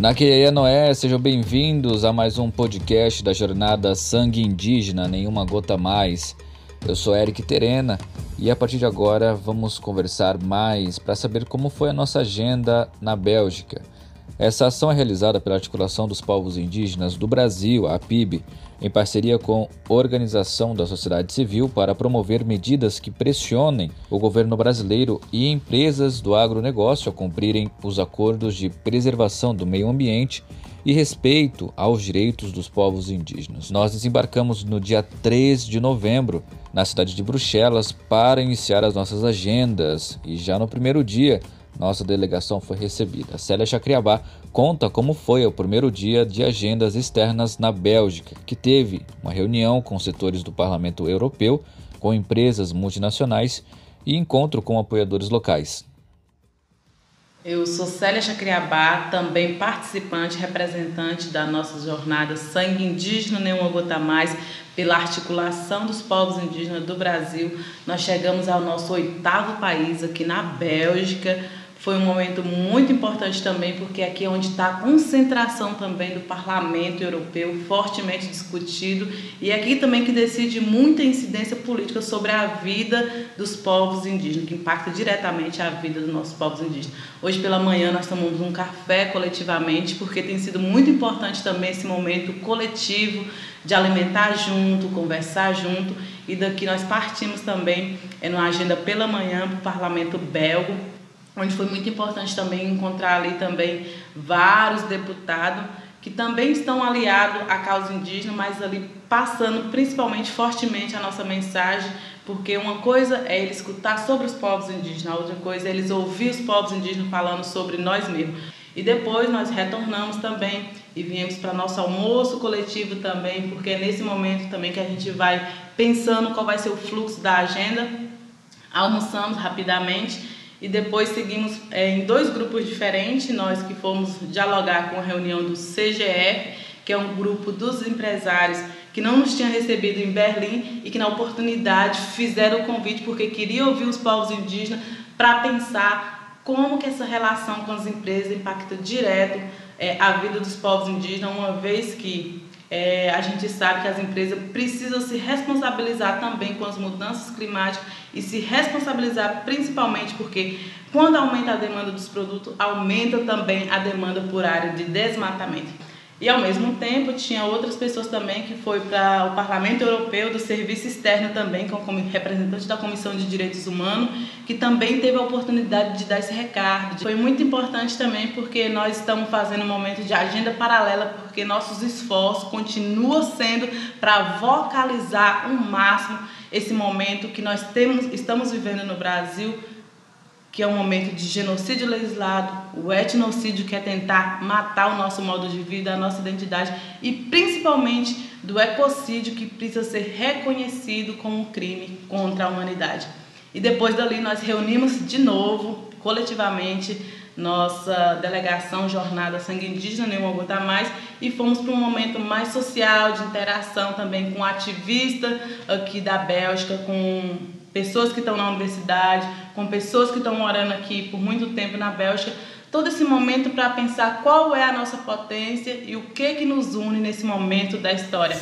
Naqueia Noé, sejam bem-vindos a mais um podcast da jornada Sangue Indígena, Nenhuma Gota Mais. Eu sou Eric Terena e a partir de agora vamos conversar mais para saber como foi a nossa agenda na Bélgica. Essa ação é realizada pela Articulação dos Povos Indígenas do Brasil, a PIB, em parceria com Organização da Sociedade Civil para promover medidas que pressionem o governo brasileiro e empresas do agronegócio a cumprirem os acordos de preservação do meio ambiente e respeito aos direitos dos povos indígenas. Nós desembarcamos no dia 3 de novembro na cidade de Bruxelas para iniciar as nossas agendas e já no primeiro dia nossa delegação foi recebida. Célia Chacriabá conta como foi o primeiro dia de agendas externas na Bélgica, que teve uma reunião com setores do Parlamento Europeu, com empresas multinacionais e encontro com apoiadores locais. Eu sou Célia Chacriabá, também participante, representante da nossa jornada Sangue Indígena Nenhuma Gota Mais, pela articulação dos povos indígenas do Brasil. Nós chegamos ao nosso oitavo país aqui na Bélgica foi um momento muito importante também, porque aqui é onde está a concentração também do parlamento europeu, fortemente discutido, e aqui também que decide muita incidência política sobre a vida dos povos indígenas, que impacta diretamente a vida dos nossos povos indígenas. Hoje pela manhã nós tomamos um café coletivamente, porque tem sido muito importante também esse momento coletivo de alimentar junto, conversar junto, e daqui nós partimos também é numa agenda pela manhã para o parlamento belga onde foi muito importante também encontrar ali também vários deputados que também estão aliados à causa indígena, mas ali passando principalmente fortemente a nossa mensagem, porque uma coisa é ele escutar sobre os povos indígenas, outra coisa é eles ouvir os povos indígenas falando sobre nós mesmos. E depois nós retornamos também e viemos para nosso almoço coletivo também, porque é nesse momento também que a gente vai pensando qual vai ser o fluxo da agenda. Almoçamos rapidamente e depois seguimos é, em dois grupos diferentes, nós que fomos dialogar com a reunião do CGF, que é um grupo dos empresários que não nos tinha recebido em Berlim e que na oportunidade fizeram o convite porque queriam ouvir os povos indígenas para pensar como que essa relação com as empresas impacta direto é, a vida dos povos indígenas, uma vez que é, a gente sabe que as empresas precisam se responsabilizar também com as mudanças climáticas e se responsabilizar principalmente porque quando aumenta a demanda dos produtos, aumenta também a demanda por área de desmatamento. E ao mesmo tempo tinha outras pessoas também que foi para o Parlamento Europeu do Serviço Externo também, como representante da Comissão de Direitos Humanos, que também teve a oportunidade de dar esse recado. Foi muito importante também porque nós estamos fazendo um momento de agenda paralela, porque nossos esforços continuam sendo para vocalizar o máximo esse momento que nós temos, estamos vivendo no Brasil que é um momento de genocídio legislado, o etnocídio que é tentar matar o nosso modo de vida, a nossa identidade e principalmente do ecocídio que precisa ser reconhecido como um crime contra a humanidade. E depois dali nós reunimos de novo, coletivamente, nossa delegação Jornada Sangue Indígena Nenhuma Gota Mais e fomos para um momento mais social, de interação também com ativista aqui da Bélgica, com pessoas que estão na universidade, com pessoas que estão morando aqui por muito tempo na Bélgica, todo esse momento para pensar qual é a nossa potência e o que que nos une nesse momento da história.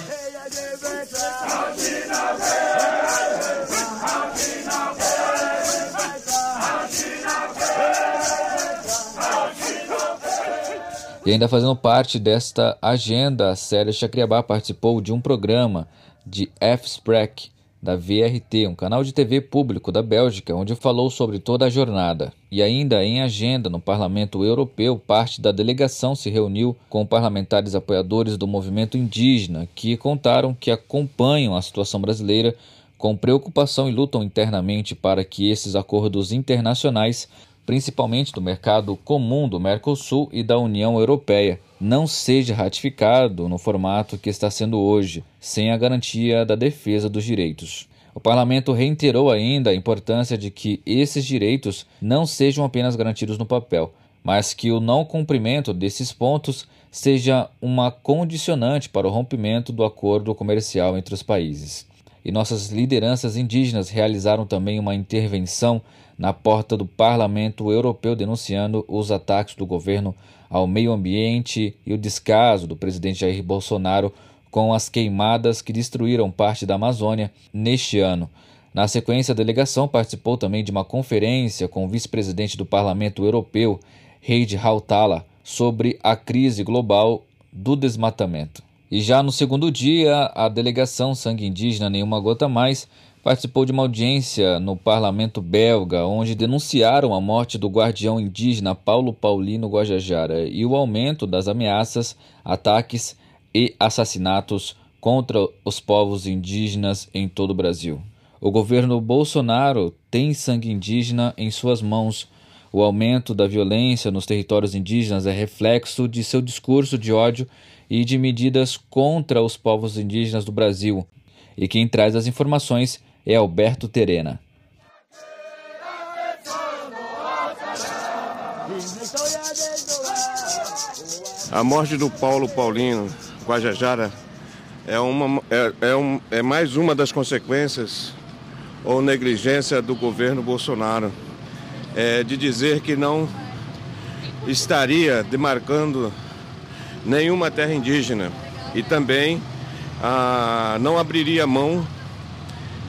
E ainda fazendo parte desta agenda, a Célia Chacriabá participou de um programa de F-Sprech, da VRT, um canal de TV público da Bélgica, onde falou sobre toda a jornada. E ainda em agenda no Parlamento Europeu, parte da delegação se reuniu com parlamentares apoiadores do movimento indígena, que contaram que acompanham a situação brasileira com preocupação e lutam internamente para que esses acordos internacionais principalmente do mercado comum do Mercosul e da União Europeia, não seja ratificado no formato que está sendo hoje, sem a garantia da defesa dos direitos. O parlamento reiterou ainda a importância de que esses direitos não sejam apenas garantidos no papel, mas que o não cumprimento desses pontos seja uma condicionante para o rompimento do acordo comercial entre os países. E nossas lideranças indígenas realizaram também uma intervenção na porta do Parlamento Europeu denunciando os ataques do governo ao meio ambiente e o descaso do presidente Jair Bolsonaro com as queimadas que destruíram parte da Amazônia neste ano. Na sequência, a delegação participou também de uma conferência com o vice-presidente do Parlamento Europeu, Heidi Hautala, sobre a crise global do desmatamento. E já no segundo dia, a delegação Sangue Indígena Nenhuma Gota Mais participou de uma audiência no parlamento belga, onde denunciaram a morte do guardião indígena Paulo Paulino Guajajara e o aumento das ameaças, ataques e assassinatos contra os povos indígenas em todo o Brasil. O governo Bolsonaro tem sangue indígena em suas mãos. O aumento da violência nos territórios indígenas é reflexo de seu discurso de ódio e de medidas contra os povos indígenas do Brasil. E quem traz as informações é Alberto Terena. A morte do Paulo Paulino Guajajara é, uma, é, é, um, é mais uma das consequências ou negligência do governo Bolsonaro é, de dizer que não estaria demarcando nenhuma terra indígena e também ah, não abriria mão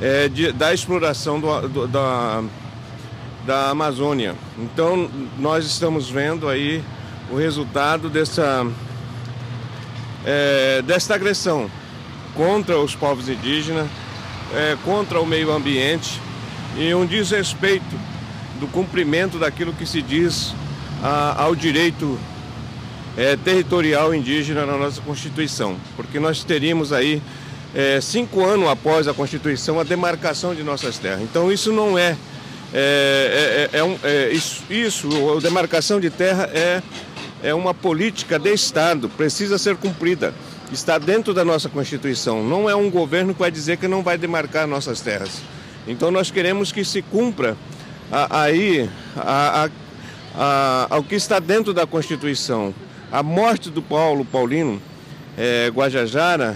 é, de, da exploração do, do, da, da Amazônia. Então nós estamos vendo aí o resultado dessa, é, desta agressão contra os povos indígenas, é, contra o meio ambiente e um desrespeito do cumprimento daquilo que se diz a, ao direito é, territorial indígena na nossa Constituição, porque nós teríamos aí é, cinco anos após a Constituição a demarcação de nossas terras. Então isso não é, é, é, é um, é, isso, isso, a demarcação de terra é, é uma política de Estado, precisa ser cumprida. Está dentro da nossa Constituição. Não é um governo que vai dizer que não vai demarcar nossas terras. Então nós queremos que se cumpra aí a, a, a, ao que está dentro da Constituição. A morte do Paulo Paulino é, Guajajara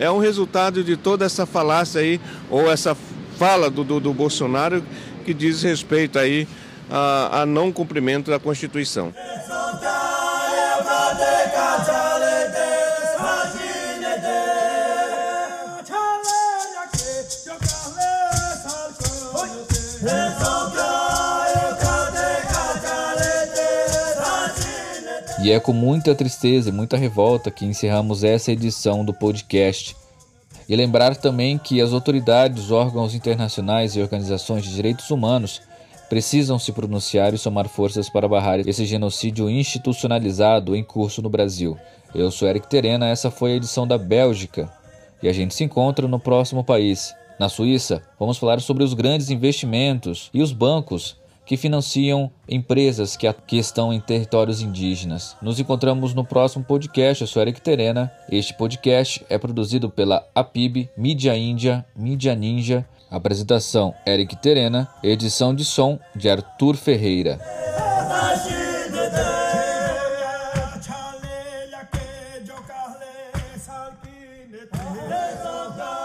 é um resultado de toda essa falácia aí, ou essa fala do, do, do Bolsonaro que diz respeito aí a, a não cumprimento da Constituição. E é com muita tristeza e muita revolta que encerramos essa edição do podcast. E lembrar também que as autoridades, órgãos internacionais e organizações de direitos humanos precisam se pronunciar e somar forças para barrar esse genocídio institucionalizado em curso no Brasil. Eu sou Eric Terena, essa foi a edição da Bélgica. E a gente se encontra no próximo país. Na Suíça, vamos falar sobre os grandes investimentos e os bancos que financiam empresas que, que estão em territórios indígenas. Nos encontramos no próximo podcast. Eu sou Eric Terena. Este podcast é produzido pela APIB, Mídia Índia, Mídia Ninja. Apresentação: Eric Terena. Edição de som de Arthur Ferreira. Hey,